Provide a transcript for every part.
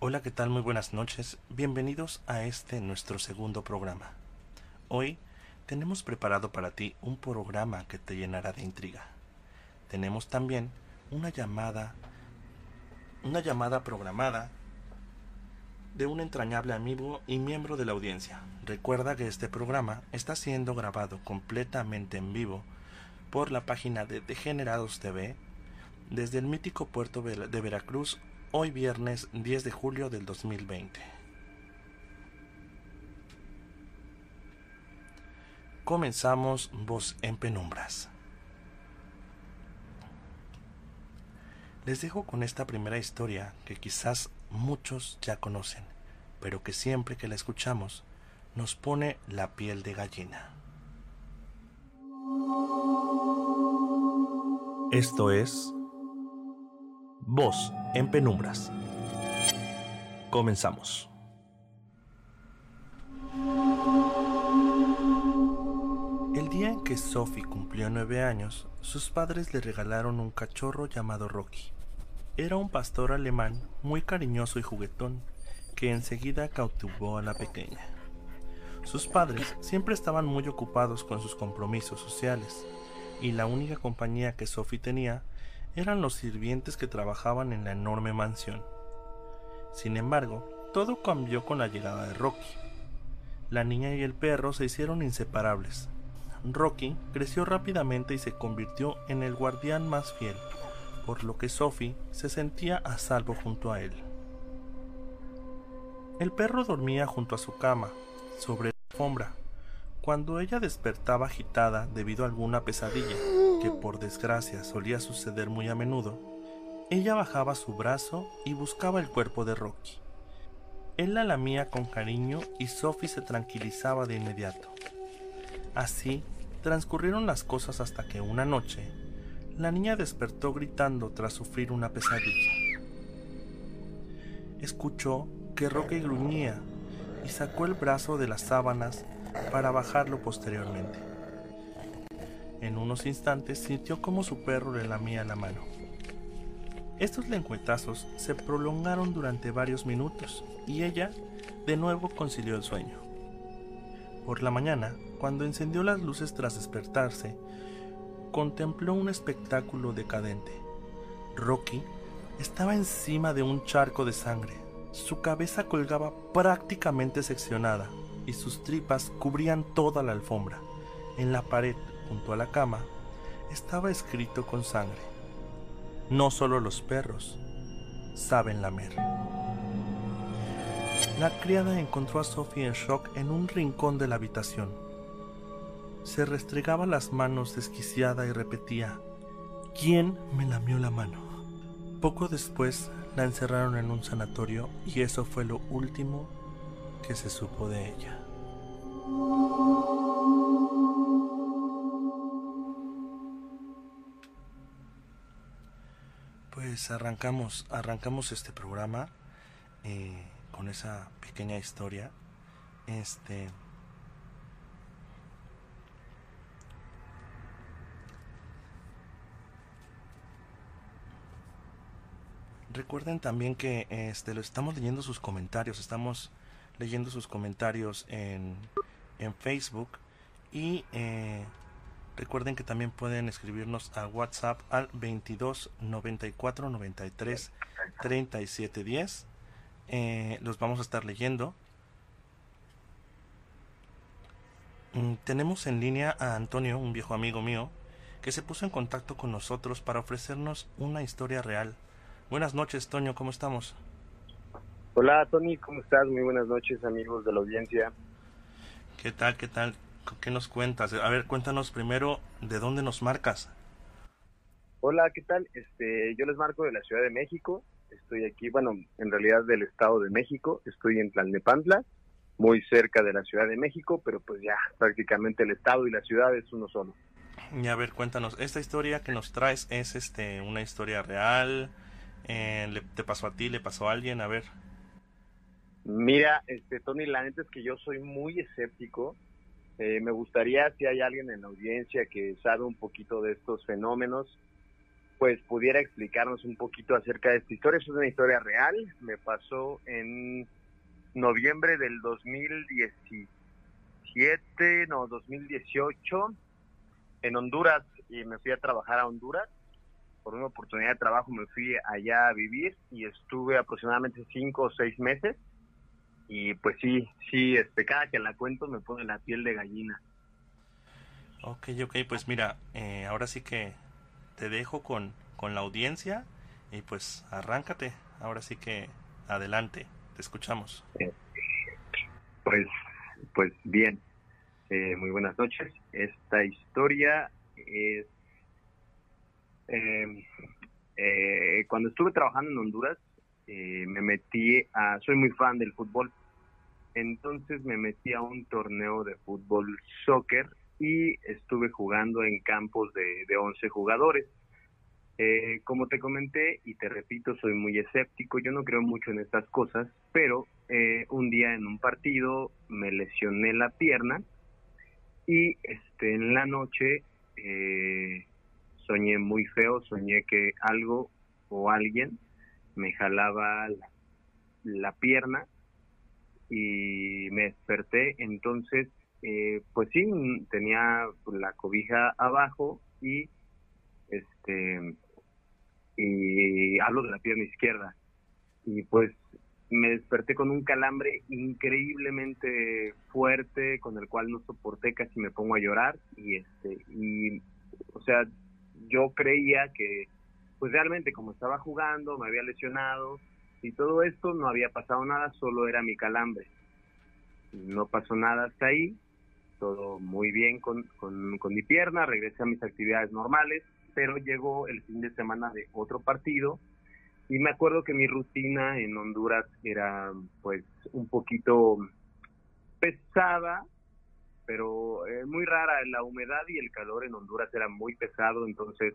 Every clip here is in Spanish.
Hola, ¿qué tal? Muy buenas noches. Bienvenidos a este nuestro segundo programa. Hoy tenemos preparado para ti un programa que te llenará de intriga. Tenemos también una llamada una llamada programada de un entrañable amigo y miembro de la audiencia. Recuerda que este programa está siendo grabado completamente en vivo por la página de Degenerados TV desde el mítico puerto de Veracruz hoy viernes 10 de julio del 2020. Comenzamos Voz en Penumbras. Les dejo con esta primera historia que quizás muchos ya conocen, pero que siempre que la escuchamos nos pone la piel de gallina. Esto es Voz en Penumbras. Comenzamos. El día en que Sophie cumplió nueve años, sus padres le regalaron un cachorro llamado Rocky. Era un pastor alemán muy cariñoso y juguetón que enseguida cautivó a la pequeña. Sus padres siempre estaban muy ocupados con sus compromisos sociales y la única compañía que Sophie tenía eran los sirvientes que trabajaban en la enorme mansión. Sin embargo, todo cambió con la llegada de Rocky. La niña y el perro se hicieron inseparables. Rocky creció rápidamente y se convirtió en el guardián más fiel, por lo que Sophie se sentía a salvo junto a él. El perro dormía junto a su cama, sobre la alfombra, cuando ella despertaba agitada debido a alguna pesadilla que por desgracia solía suceder muy a menudo, ella bajaba su brazo y buscaba el cuerpo de Rocky. Él la lamía con cariño y Sophie se tranquilizaba de inmediato. Así transcurrieron las cosas hasta que una noche la niña despertó gritando tras sufrir una pesadilla. Escuchó que Rocky gruñía y sacó el brazo de las sábanas para bajarlo posteriormente. En unos instantes sintió como su perro le lamía la mano. Estos lengüetazos se prolongaron durante varios minutos y ella de nuevo concilió el sueño. Por la mañana, cuando encendió las luces tras despertarse, contempló un espectáculo decadente. Rocky estaba encima de un charco de sangre. Su cabeza colgaba prácticamente seccionada y sus tripas cubrían toda la alfombra. En la pared junto a la cama, estaba escrito con sangre. No solo los perros saben lamer. La criada encontró a Sophie en shock en un rincón de la habitación. Se restregaba las manos desquiciada y repetía, ¿quién me lamió la mano? Poco después la encerraron en un sanatorio y eso fue lo último que se supo de ella. Pues arrancamos, arrancamos este programa eh, con esa pequeña historia. Este. Recuerden también que este lo estamos leyendo sus comentarios, estamos leyendo sus comentarios en, en Facebook y eh, Recuerden que también pueden escribirnos a WhatsApp al 22 94 93 37 10. los vamos a estar leyendo. Mm, tenemos en línea a Antonio, un viejo amigo mío, que se puso en contacto con nosotros para ofrecernos una historia real. Buenas noches, Toño, ¿cómo estamos? Hola, Tony, ¿cómo estás? Muy buenas noches, amigos de la audiencia. ¿Qué tal? ¿Qué tal? ¿Qué nos cuentas? A ver, cuéntanos primero de dónde nos marcas. Hola, ¿qué tal? Este, yo les marco de la Ciudad de México. Estoy aquí, bueno, en realidad del Estado de México. Estoy en Tlalnepantla, muy cerca de la Ciudad de México, pero pues ya prácticamente el Estado y la ciudad es uno solo. Y a ver, cuéntanos, esta historia que nos traes es este una historia real. Eh, ¿Te pasó a ti? ¿Le pasó a alguien? A ver. Mira, este Tony, la neta es que yo soy muy escéptico eh, me gustaría si hay alguien en la audiencia que sabe un poquito de estos fenómenos, pues pudiera explicarnos un poquito acerca de esta historia. Es una historia real, me pasó en noviembre del 2017, no, 2018, en Honduras, y me fui a trabajar a Honduras. Por una oportunidad de trabajo me fui allá a vivir y estuve aproximadamente cinco o seis meses. Y pues sí, sí, este, cada que la cuento me pone la piel de gallina. Ok, ok, pues mira, eh, ahora sí que te dejo con, con la audiencia y pues arráncate, ahora sí que adelante, te escuchamos. Pues, pues bien, eh, muy buenas noches. Esta historia es... Em, eh, cuando estuve trabajando en Honduras, eh, me metí a... Soy muy fan del fútbol, entonces me metí a un torneo de fútbol soccer y estuve jugando en campos de, de 11 jugadores. Eh, como te comenté y te repito, soy muy escéptico, yo no creo mucho en estas cosas, pero eh, un día en un partido me lesioné la pierna y este en la noche eh, soñé muy feo, soñé que algo o alguien me jalaba la, la pierna y me desperté, entonces eh, pues sí, tenía la cobija abajo y este y hablo de la pierna izquierda. Y pues me desperté con un calambre increíblemente fuerte con el cual no soporté casi me pongo a llorar y este y o sea yo creía que pues realmente como estaba jugando me había lesionado y todo esto no había pasado nada solo era mi calambre no pasó nada hasta ahí todo muy bien con, con, con mi pierna regresé a mis actividades normales pero llegó el fin de semana de otro partido y me acuerdo que mi rutina en Honduras era pues un poquito pesada, pero eh, muy rara. La humedad y el calor en Honduras era muy pesado, entonces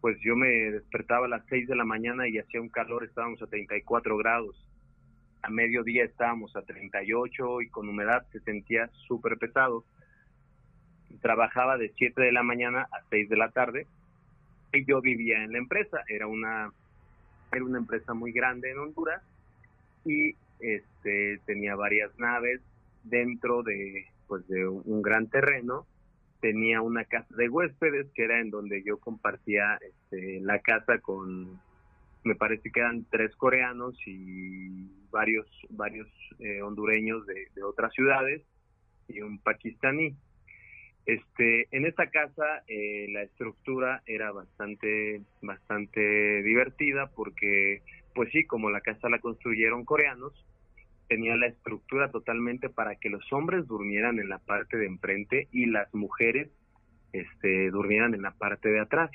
pues yo me despertaba a las 6 de la mañana y hacía un calor, estábamos a 34 grados. A mediodía estábamos a 38 y con humedad se sentía súper pesado. Trabajaba de 7 de la mañana a 6 de la tarde y yo vivía en la empresa, era una era una empresa muy grande en Honduras y este tenía varias naves dentro de pues de un gran terreno tenía una casa de huéspedes que era en donde yo compartía este, la casa con me parece que eran tres coreanos y varios varios eh, hondureños de, otras ciudades y un pakistaní este, en esta casa eh, la estructura era bastante, bastante divertida porque, pues sí, como la casa la construyeron coreanos, tenía la estructura totalmente para que los hombres durmieran en la parte de enfrente y las mujeres este, durmieran en la parte de atrás.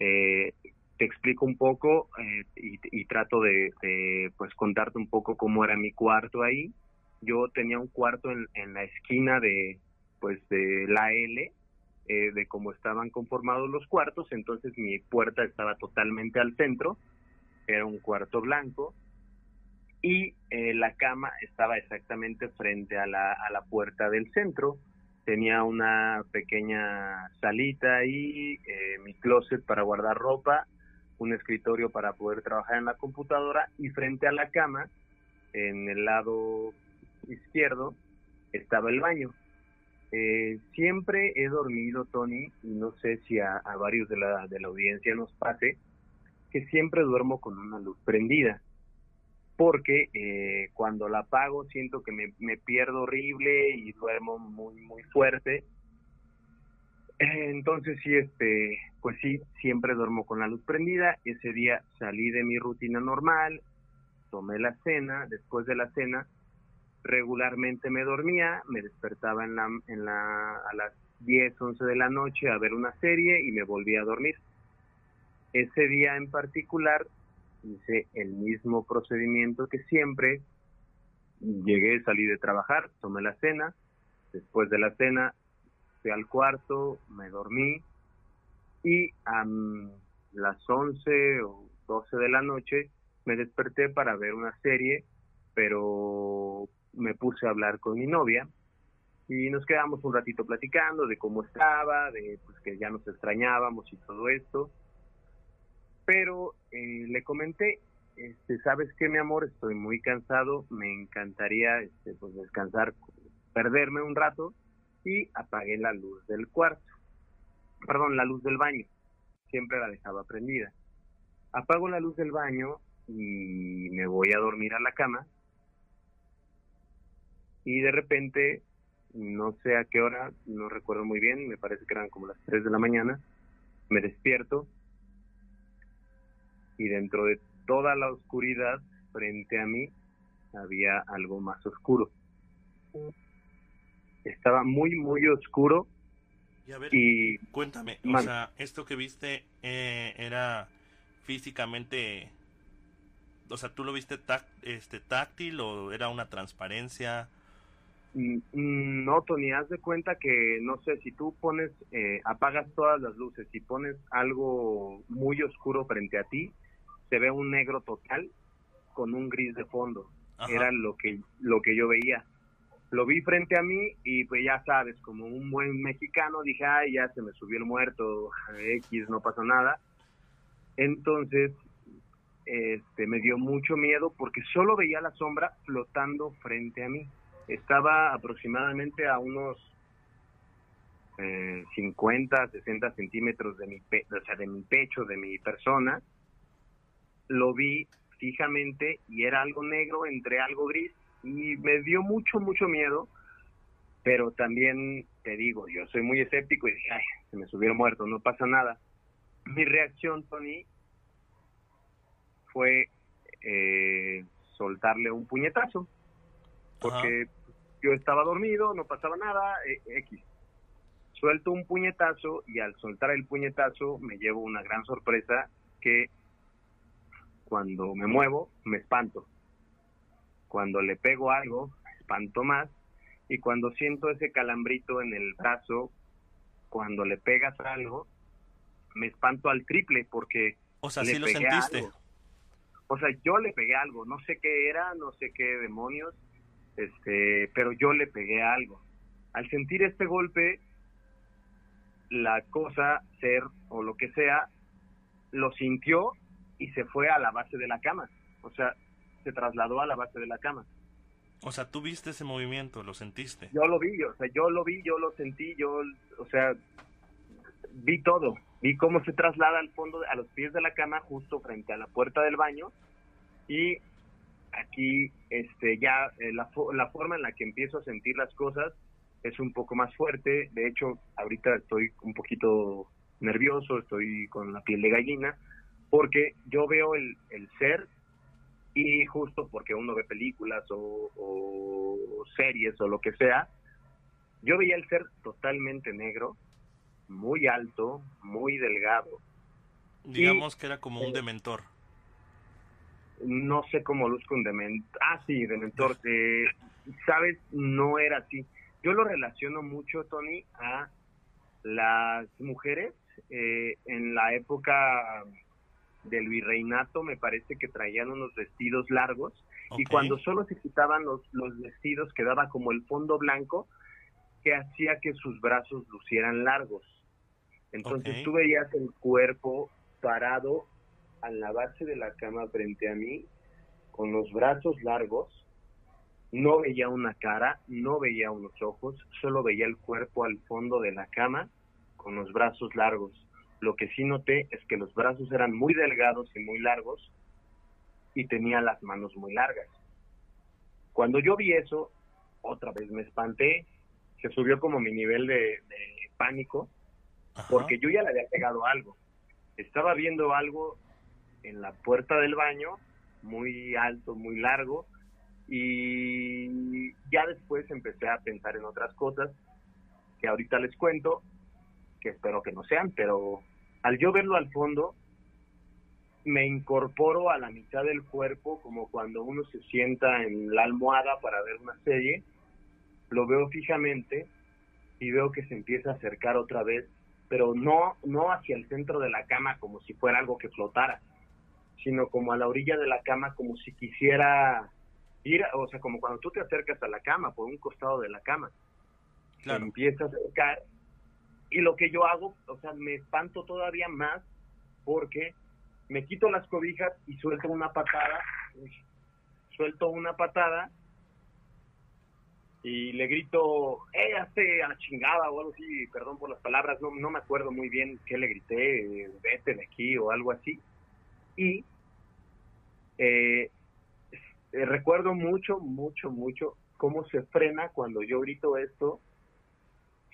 Eh, te explico un poco eh, y, trato de, pues contarte un poco cómo era mi cuarto ahí. Yo tenía un cuarto en la esquina de, pues de la L, eh, de cómo estaban conformados los cuartos, entonces mi puerta estaba totalmente al centro, era un cuarto blanco, y eh, la cama estaba exactamente frente a la, a la puerta del centro, tenía una pequeña salita ahí, eh, mi closet para guardar ropa, un escritorio para poder trabajar en la computadora y frente a la cama, en el lado izquierdo, estaba el baño. Eh, siempre he dormido, Tony, y no sé si a, varios de la, de la audiencia nos pase, que siempre duermo con una luz prendida, porque eh, cuando la apago siento que me, me, pierdo horrible y duermo muy, muy fuerte. Entonces sí, este, pues sí, siempre duermo con la luz prendida. Ese día salí de mi rutina normal, tomé la cena, después de la cena regularmente me dormía, me despertaba en la, en la, a las 10, 11 de la noche a ver una serie y me volvía a dormir. Ese día en particular hice el mismo procedimiento que siempre. Llegué, salí de trabajar, tomé la cena. Después de la cena fui al cuarto, me dormí y a las 11 o 12 de la noche me desperté para ver una serie, pero me puse a hablar con mi novia y nos quedamos un ratito platicando de cómo estaba, de pues que ya nos extrañábamos y todo esto. Pero eh, le comenté, este, ¿sabes qué, mi amor? Estoy muy cansado, me encantaría este, pues, descansar, perderme un rato, y apagué la luz del cuarto, perdón, la luz del baño, siempre la dejaba prendida. Apago la luz del baño y me voy a dormir a la cama, y de repente, no sé a qué hora, no recuerdo muy bien, me parece que eran como las 3 de la mañana, me despierto y dentro de toda la oscuridad frente a mí había algo más oscuro. Estaba muy, muy oscuro. Y, a ver, y cuéntame, o sea, esto que viste eh, era físicamente, o sea, ¿tú lo viste este, táctil o era una transparencia? Mm, mm, no, Tony, haz de cuenta que, no sé, si tú pones, eh, apagas todas las luces y pones algo muy oscuro frente a ti, se ve un negro total con un gris de fondo. Era lo que, lo que yo veía. Lo vi frente a mí y pues ya sabes, como un buen mexicano, dije, ay, ya se me subió el muerto, X, no pasó nada. Entonces, este, me dio mucho miedo porque solo veía la sombra flotando frente a mí estaba aproximadamente a unos 50, eh, 60 centímetros de mi, o sea, de mi pecho, de mi persona. Lo vi fijamente y era algo negro entre algo gris y me dio mucho, mucho miedo. Pero también te digo, yo soy muy escéptico y dije, ay, se me subieron muertos, no pasa nada. Mi reacción, Tony, fue eh, soltarle un puñetazo porque yo estaba dormido, no pasaba nada, eh, X. Suelto un puñetazo y al soltar el puñetazo me llevo una gran sorpresa que cuando me muevo me espanto. Cuando le pego algo, espanto más. Y cuando siento ese calambrito en el brazo, cuando le pegas algo, me espanto al triple porque... O sea, sí lo sentiste. O sea, yo le pegué algo, no sé qué era, no sé qué demonios, este, pero yo le pegué algo. Al sentir este golpe, la cosa, ser o lo que sea, lo sintió y se fue a la base de la cama. O sea, se trasladó a la base de la cama. O sea, tú viste ese movimiento, lo sentiste. Yo lo vi, o sea, yo lo vi, yo lo sentí, yo, o sea, vi todo. Vi cómo se traslada al fondo, a los pies de la cama, justo frente a la puerta del baño. Y aquí este ya eh, la, la forma en la que empiezo a sentir las cosas es un poco más fuerte. De hecho, ahorita estoy un poquito nervioso, estoy con la piel de gallina, porque yo veo el, el ser y justo porque uno ve películas o, o, series o lo que sea, yo veía el ser totalmente negro, muy alto, muy delgado. Digamos que era como un dementor no sé cómo luzco un dementor. Ah, sí, dementor. Eh, Sabes, no era así. Yo lo relaciono mucho, Tony, a las mujeres eh, en la época del virreinato me parece que traían unos vestidos largos y cuando solo se quitaban los, los vestidos quedaba como el fondo blanco que hacía que sus brazos lucieran largos. Entonces tú veías el cuerpo parado a la base de la cama frente a mí, con los brazos largos, no veía una cara, no veía unos ojos, solo veía el cuerpo al fondo de la cama con los brazos largos. Lo que sí noté es que los brazos eran muy delgados y muy largos y tenía las manos muy largas. Cuando yo vi eso, otra vez me espanté, se subió como mi nivel de, pánico, porque yo ya le había pegado algo. Estaba viendo algo en la puerta del baño, muy alto, muy largo, y ya después empecé a pensar en otras cosas que ahorita les cuento, que espero que no sean, pero al yo verlo al fondo, me incorporo a la mitad del cuerpo como cuando uno se sienta en la almohada para ver una serie, lo veo fijamente y veo que se empieza a acercar otra vez, pero no, no hacia el centro de la cama como si fuera algo que flotara, sino como a la orilla de la cama, como si quisiera ir, o sea, como cuando tú te acercas a la cama, por un costado de la cama. Se empieza a acercar. Y lo que yo hago, o sea, me espanto todavía más porque me quito las cobijas y suelto una patada, suelto una patada y le grito, ¡eh, hazte a la chingada! o algo así, perdón por las palabras, no, no me acuerdo muy bien qué le grité, vete de aquí o algo así. Y eh, eh, recuerdo mucho, mucho, mucho cómo se frena cuando yo grito esto,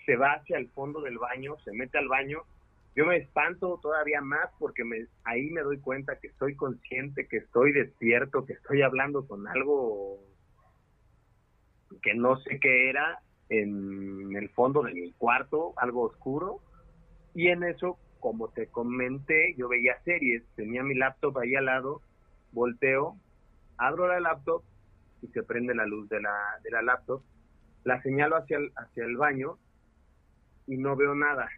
se va hacia el fondo del baño, se mete al baño. Yo me espanto todavía más porque me, ahí me doy cuenta que estoy consciente, que estoy despierto, que estoy hablando con algo que no sé qué era en el fondo de mi cuarto, algo oscuro. Y en eso, como te comenté, yo veía series, tenía mi laptop ahí al lado, volteo, abro la laptop y se prende la luz de la, de la laptop, la señalo hacia hacia el baño y no veo nada.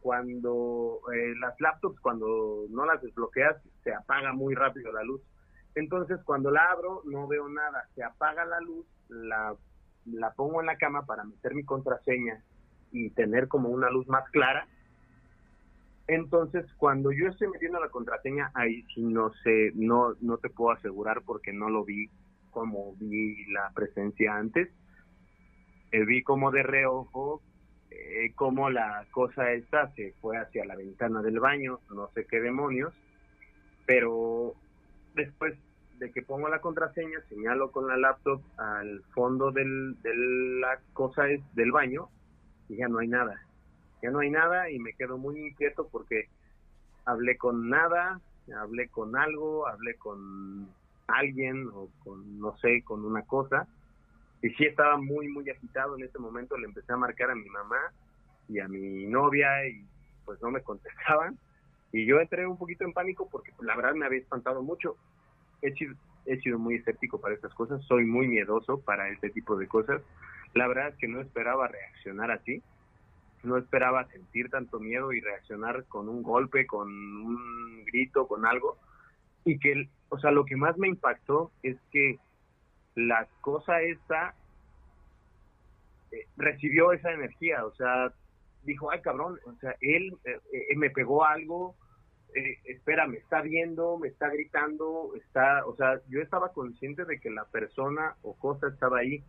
Cuando eh, las laptops, cuando no las desbloqueas, se apaga muy rápido la luz. Entonces, cuando la abro, no veo nada. Se apaga la luz la, la pongo en la cama para meter mi contraseña y tener como una luz más clara. Entonces, cuando yo estoy metiendo la contraseña, ahí no sé, no, no te puedo asegurar porque no lo vi como vi la presencia antes. Eh, vi como de reojo, eh, como la cosa esta se fue hacia la ventana del baño, no sé qué demonios, pero después de que pongo la contraseña, señalo con la laptop al fondo del, de la cosa es del baño y ya no hay nada. Ya no hay nada y me quedo muy inquieto porque hablé con nada, hablé con algo, hablé con alguien o con, no sé, con una cosa. Y sí estaba muy, muy agitado en ese momento. Le empecé a marcar a mi mamá y a mi novia y pues no me contestaban. Y yo entré un poquito en pánico porque pues, la verdad me había espantado mucho he sido, he sido muy escéptico para estas cosas, soy muy miedoso para este tipo de cosas. La verdad es que no esperaba reaccionar así, no esperaba sentir tanto miedo y reaccionar con un golpe, con un grito, con algo. Y que, o sea, lo que más me impactó es que la cosa esta eh, recibió esa energía, o sea, dijo, ay cabrón, o sea, él eh, eh, me pegó algo, espera, me está viendo, me está gritando, está, o sea, yo estaba consciente de que la persona o cosa estaba ahí.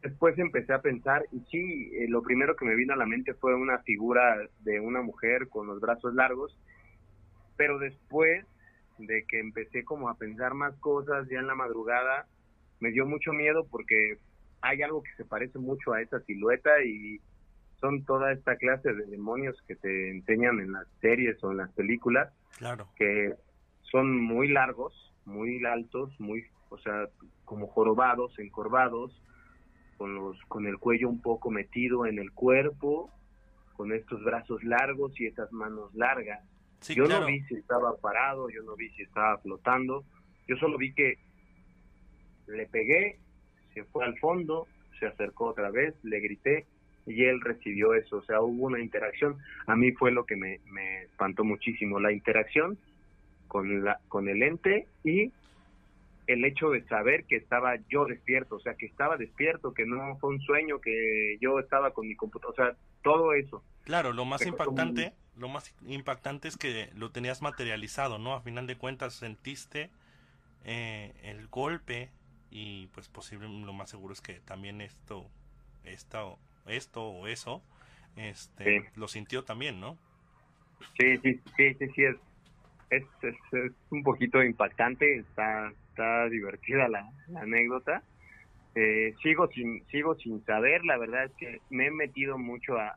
Después empecé a pensar y sí, lo primero que me vino a la mente fue una figura de una mujer con los brazos largos, pero después de que empecé como a pensar más cosas ya en la madrugada, me dio mucho miedo porque hay algo que se parece mucho a esa silueta y son toda esta clase de demonios que te enseñan en las series o en las películas, claro. que son muy largos, muy altos, muy, o sea, como jorobados, encorvados, con los, con el cuello un poco metido en el cuerpo, con estos brazos largos y estas manos largas. yo no vi si estaba parado, yo no vi si estaba flotando, yo solo vi que le pegué, se fue al fondo, se acercó otra vez, le grité y él recibió eso, o sea, hubo una interacción. A mí fue lo que me, me espantó muchísimo, la interacción con, la, con el ente y el hecho de saber que estaba yo despierto, o sea, que estaba despierto, que no fue un sueño, que yo estaba con mi computadora, o sea, todo eso. Claro, lo más impactante, lo más impactante es que lo tenías materializado, ¿no? A final de cuentas sentiste eh, el golpe y pues posible, lo más seguro es que también esto, esto esto o eso, este, lo sintió también, ¿no? Sí, sí, sí, sí, sí, es, es, es, un poquito impactante, está, está divertida la, anécdota. Eh, sigo sin sigo sin saber la verdad es que me he metido mucho a,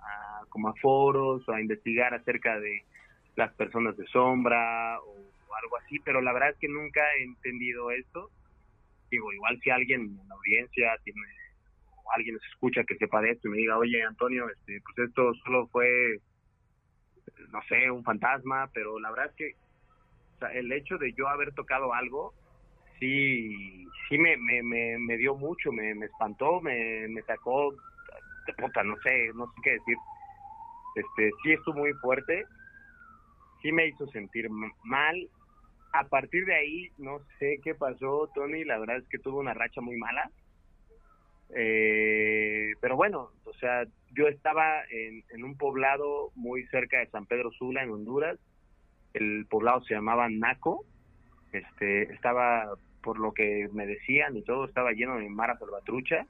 como a foros o a investigar acerca de las personas de sombra o, algo así pero la verdad es que nunca he entendido esto digo igual si alguien en la audiencia tiene alguien nos escucha que sepa de esto y me diga, oye Antonio, este, pues esto solo fue, no sé, un fantasma, pero la verdad es que el hecho de yo haber tocado algo, sí, sí me, me, me, dio mucho, me, me espantó, me, me sacó de puta, no sé, no sé qué decir. Este, sí estuvo muy fuerte, sí me hizo sentir mal. A partir de ahí, no sé qué pasó, Tony, la verdad es que tuve una racha muy mala. Eh, pero bueno, o sea, yo estaba en, un poblado muy cerca de San Pedro Sula, en Honduras, el poblado se llamaba Naco, este, estaba, por lo que me decían y todo, estaba lleno de mara salvatrucha,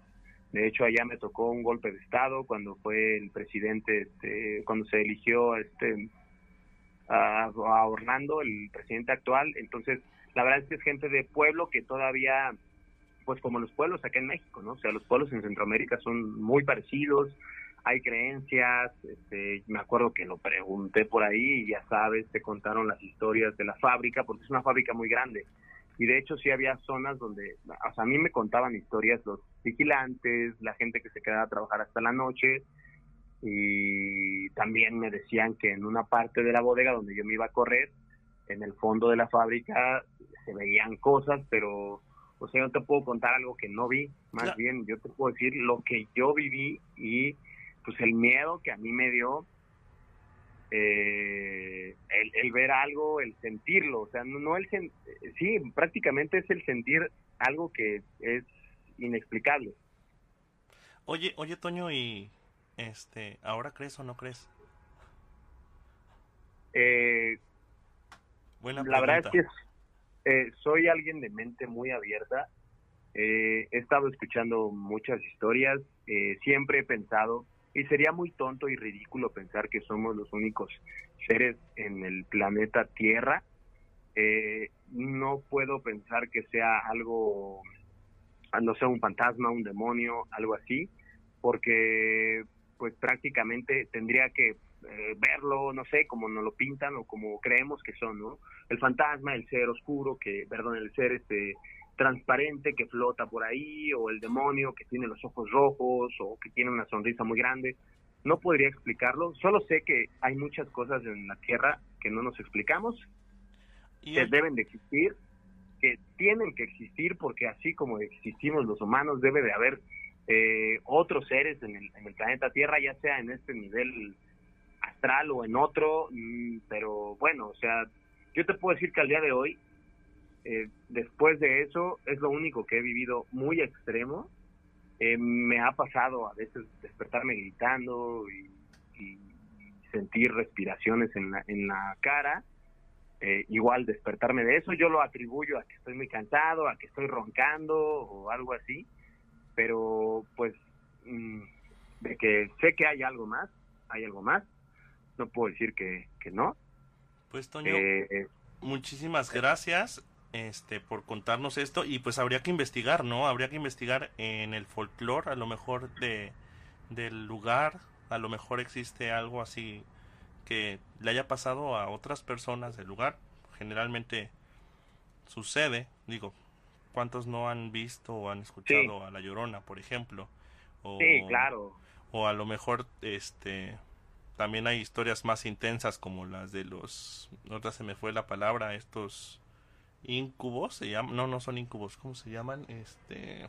de hecho allá me tocó un golpe de estado cuando fue el presidente, este, cuando se eligió este a, a Orlando, el presidente actual, entonces la verdad es que es gente de pueblo que todavía pues como los pueblos acá en México, ¿no? O sea, los pueblos en Centroamérica son muy parecidos, hay creencias, este, me acuerdo que lo pregunté por ahí y ya sabes, te contaron las historias de la fábrica, porque es una fábrica muy grande. Y de hecho sí había zonas donde, o sea, a mí me contaban historias los vigilantes, la gente que se quedaba a trabajar hasta la noche, y también me decían que en una parte de la bodega donde yo me iba a correr, en el fondo de la fábrica se veían cosas, pero o sea, yo te puedo contar algo que no vi, más bien yo te puedo decir lo que yo viví y pues el miedo que a mí me dio eh, el, ver algo, el sentirlo, o sea, no, el sí, prácticamente es el sentir algo que es inexplicable. Oye, oye Toño, y este, ¿ahora crees o no crees? Eh, la verdad es que eh, soy alguien de mente muy abierta. Eh, he estado escuchando muchas historias. Eh, siempre he pensado, y sería muy tonto y ridículo pensar que somos los únicos seres en el planeta Tierra. no puedo pensar que sea algo, no sea un fantasma, un demonio, algo así, porque pues prácticamente tendría que eh, verlo, no sé, como nos lo pintan o como creemos que son, ¿no? El fantasma, el ser oscuro, que, perdón, el ser este transparente que flota por ahí, o el demonio que tiene los ojos rojos, o que tiene una sonrisa muy grande. No podría explicarlo, solo sé que hay muchas cosas en la Tierra que no nos explicamos, que deben de existir, que tienen que existir, porque así como existimos los humanos, debe de haber eh, otros seres en el, en el planeta Tierra, ya sea en este nivel astral o en otro, mm, pero bueno, o sea, yo te puedo decir que al día de hoy, eh, después de eso, es lo único que he vivido muy extremo. Eh, me ha pasado a veces despertarme gritando y, sentir respiraciones en la, en la cara. Eh, igual despertarme de eso, yo lo atribuyo a que estoy muy cansado, a que estoy roncando o algo así, pero pues mm, de que sé que hay algo más, hay algo más, no puedo decir que, no. Pues Toño, eh, eh, muchísimas gracias este por contarnos esto y pues habría que investigar, ¿no? Habría que investigar en el folclore, a lo mejor de del lugar, a lo mejor existe algo así que le haya pasado a otras personas del lugar. Generalmente sucede, digo, ¿cuántos no han visto o han escuchado a La Llorona, por ejemplo? O, sí, claro. O a lo mejor este también hay historias más intensas como las de los, otra se me fue la palabra, estos incubos, se llaman, no, no son incubos, ¿cómo se llaman? Este,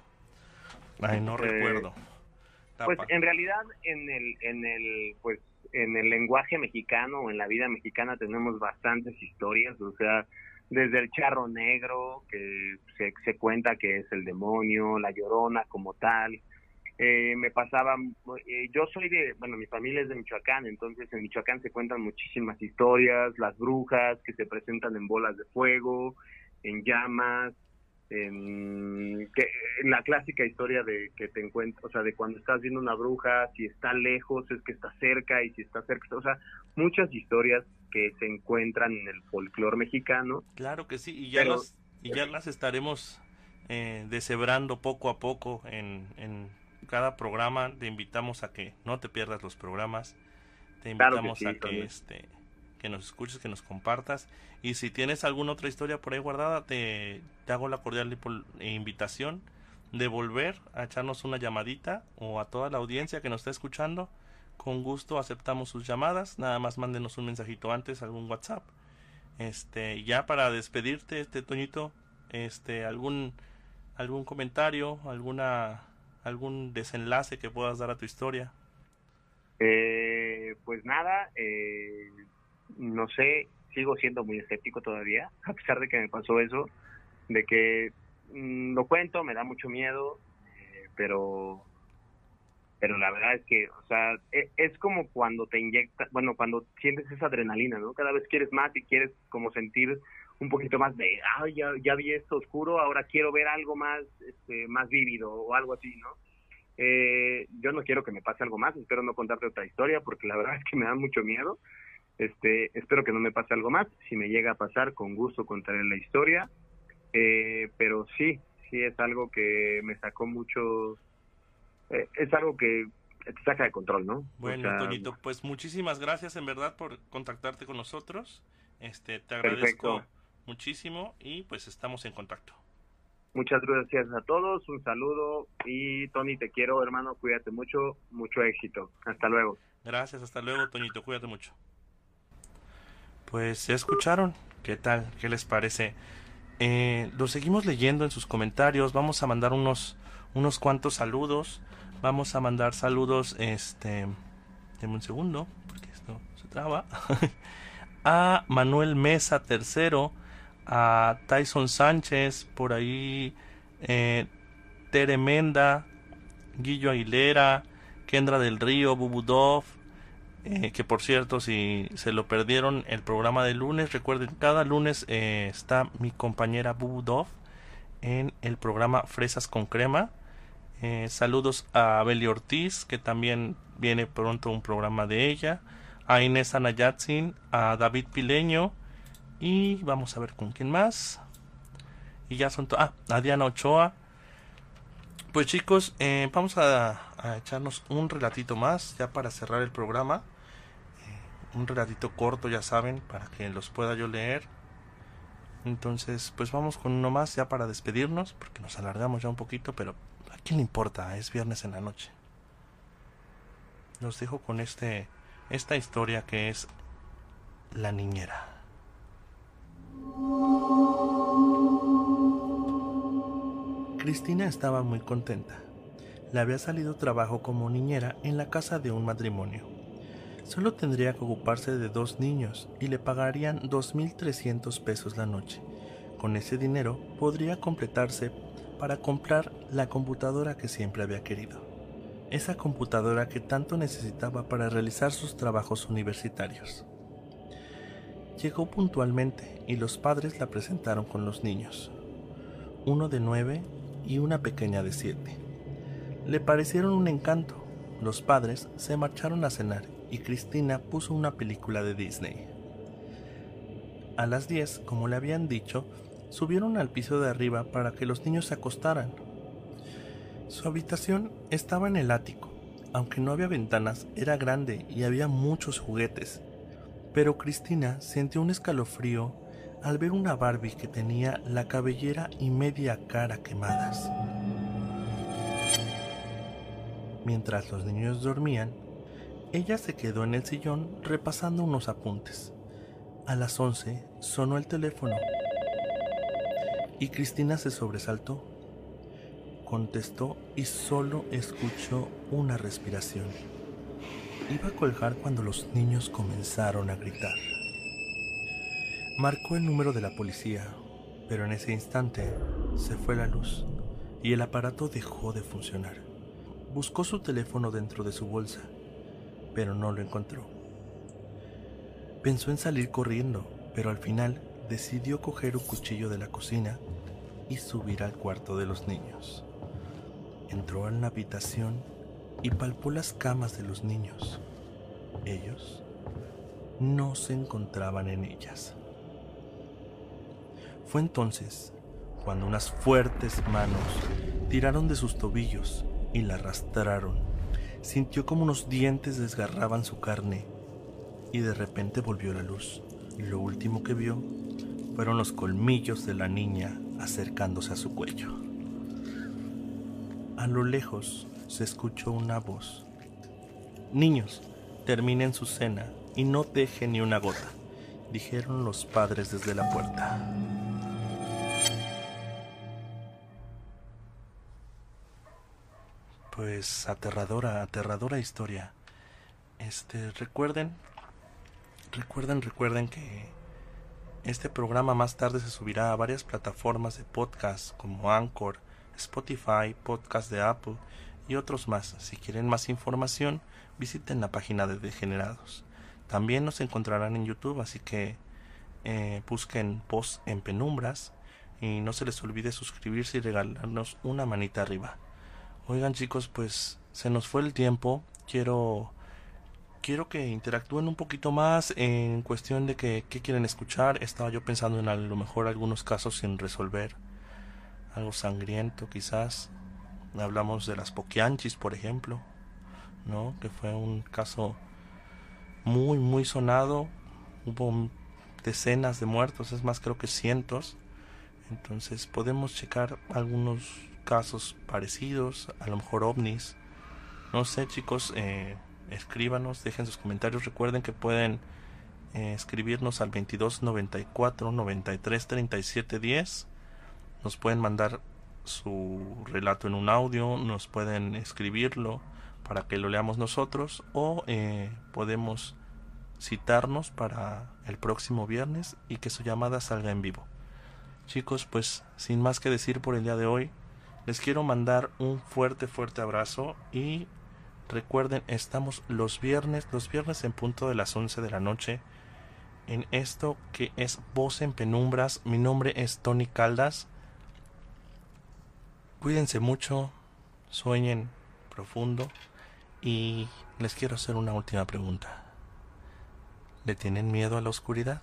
ay, no eh, recuerdo. Pues en realidad en el, en el, pues en el lenguaje mexicano o en la vida mexicana tenemos bastantes historias, o sea, desde el charro negro, que se, se cuenta que es el demonio, la llorona como tal, eh, me pasaba, eh, yo soy de, bueno, mi familia es de Michoacán, entonces en Michoacán se cuentan muchísimas historias, las brujas que se presentan en bolas de fuego, en llamas, en, que, la clásica historia de que te encuentras, o sea, de cuando estás viendo una bruja, si está lejos es que está cerca y si está cerca, o sea, muchas historias que se encuentran en el folclore mexicano. Claro que sí, y ya, y ya las estaremos eh, deshebrando poco a poco en, en cada programa te invitamos a que no te pierdas los programas. Te invitamos a que este que nos escuches, que nos compartas. Y si tienes alguna otra historia por ahí guardada, te, hago la cordial invitación de volver a echarnos una llamadita o a toda la audiencia que nos está escuchando. Con gusto aceptamos sus llamadas. Nada más mándenos un mensajito antes, algún WhatsApp. Este, ya para despedirte, este Toñito, este, algún algún comentario, alguna algún desenlace que puedas dar a tu historia. Eh, pues nada, eh, no sé, sigo siendo muy escéptico todavía, a pesar de que me pasó eso, de que mm, lo cuento, me da mucho miedo, eh, pero pero la verdad es que, o sea, e, es, como cuando te inyectas, bueno, cuando sientes esa adrenalina, ¿no? Cada vez quieres más y quieres como sentir un poquito más de, ah, ya, ya vi esto oscuro, ahora quiero ver algo más, este, más vívido o algo así, ¿no? Eh, yo no quiero que me pase algo más, espero no contarte otra historia porque la verdad es que me da mucho miedo. Este, espero que no me pase algo más. Si me llega a pasar, con gusto contaré la historia. Eh, pero sí, sí es algo que me sacó mucho eh, es algo que te saca de control, ¿no? Bueno, Toñito, pues muchísimas gracias en verdad por contactarte con nosotros. Este, te agradezco muchísimo y pues estamos en contacto. Muchas gracias a todos, un saludo y Tony, te quiero hermano, cuídate mucho, mucho éxito. Hasta luego. Gracias, hasta luego Toñito, cuídate mucho. Pues se escucharon, ¿qué tal? ¿Qué les parece? Eh, lo seguimos leyendo en sus comentarios, vamos a mandar unos, unos cuantos saludos. Vamos a mandar saludos, este, denme un segundo, porque esto se traba, a Manuel Mesa III, a Tyson Sánchez, por ahí, eh, Teremenda, Guillo Aguilera, Kendra del Río, Bubudov, eh, que por cierto, si se lo perdieron el programa de lunes, recuerden, cada lunes eh, está mi compañera Bubudov en el programa Fresas con Crema eh, saludos a Beli Ortiz, que también viene pronto un programa de ella. A Inés Anayatsin, a David Pileño. Y vamos a ver con quién más. Y ya son Ah, a Diana Ochoa. Pues chicos, vamos a, echarnos un relatito más ya para cerrar el programa. Un relatito corto, ya saben, para que los pueda yo leer. Entonces, pues vamos con uno más ya para despedirnos, porque nos alargamos ya un poquito, pero quién le importa? Es viernes en la noche. Los dejo con este esta historia que es La niñera. Cristina estaba muy contenta. Le había salido trabajo como niñera en la casa de un matrimonio. Solo tendría que ocuparse de dos niños y le pagarían 2.300 pesos la noche. Con ese dinero podría completarse para comprar la computadora que siempre había querido. Esa computadora que tanto necesitaba para realizar sus trabajos universitarios. Llegó puntualmente y los padres la presentaron con los niños, uno de nueve y una pequeña de siete. Le parecieron un encanto. Los padres se marcharon a cenar y Cristina puso una película de Disney. A las diez, como le habían dicho, subieron al piso de arriba para que los niños se acostaran. Su habitación estaba en el ático. Aunque no había ventanas, era grande y había muchos juguetes. Pero Cristina sintió un escalofrío al ver una Barbie que tenía la cabellera y media cara quemadas. Mientras los niños dormían, ella se quedó en el sillón repasando unos apuntes. A las once sonó el teléfono y Cristina se sobresaltó. Contestó y solo escuchó una respiración. Iba a colgar cuando los niños comenzaron a gritar. Marcó el número de la policía, pero en ese instante se fue la luz y el aparato dejó de funcionar. Buscó su teléfono dentro de su bolsa, pero no lo encontró. Pensó en salir corriendo, pero al final decidió coger un cuchillo de la cocina y subir al cuarto de los niños. Entró en la habitación y palpó las camas de los niños. Ellos no se encontraban en ellas. Fue entonces cuando unas fuertes manos tiraron de sus tobillos y la arrastraron. Sintió como unos dientes desgarraban su carne y de repente volvió la luz. Y lo último que vio fueron los colmillos de la niña acercándose a su cuello. A lo lejos se escuchó una voz. Niños, terminen su cena y no dejen ni una gota, dijeron los padres desde la puerta. Pues aterradora, aterradora historia. Este, recuerden, recuerden, recuerden que este programa más tarde se subirá a varias plataformas de podcast como Anchor, Spotify, Podcast de Apple y otros más. Si quieren más información, visiten la página de Degenerados. También nos encontrarán en YouTube, así que eh, busquen post en penumbras y no se les olvide suscribirse y regalarnos una manita arriba. Oigan chicos, pues se nos fue el tiempo. Quiero quiero que interactúen un poquito más en cuestión de que qué quieren escuchar. Estaba yo pensando en a lo mejor algunos casos sin resolver. Algo sangriento quizás. Hablamos de las Poquianchis, por ejemplo, ¿no? Que fue un caso muy muy sonado. Hubo decenas de muertos, es más creo que cientos. Entonces podemos checar algunos casos parecidos, a lo mejor ovnis. No sé chicos, eh, escríbanos, dejen sus comentarios. Recuerden que pueden eh, escribirnos al 22 94 93 37 10. Nos pueden mandar su relato en un audio, nos pueden escribirlo para que lo leamos nosotros o eh, podemos citarnos para el próximo viernes y que su llamada salga en vivo. Chicos, pues sin más que decir por el día de hoy, les quiero mandar un fuerte, fuerte abrazo y recuerden, estamos los viernes, los viernes en punto de las 11 de la noche en esto que es Voz en Penumbras. Mi nombre es Tony Caldas. Cuídense mucho, sueñen profundo y les quiero hacer una última pregunta. ¿Le tienen miedo a la oscuridad?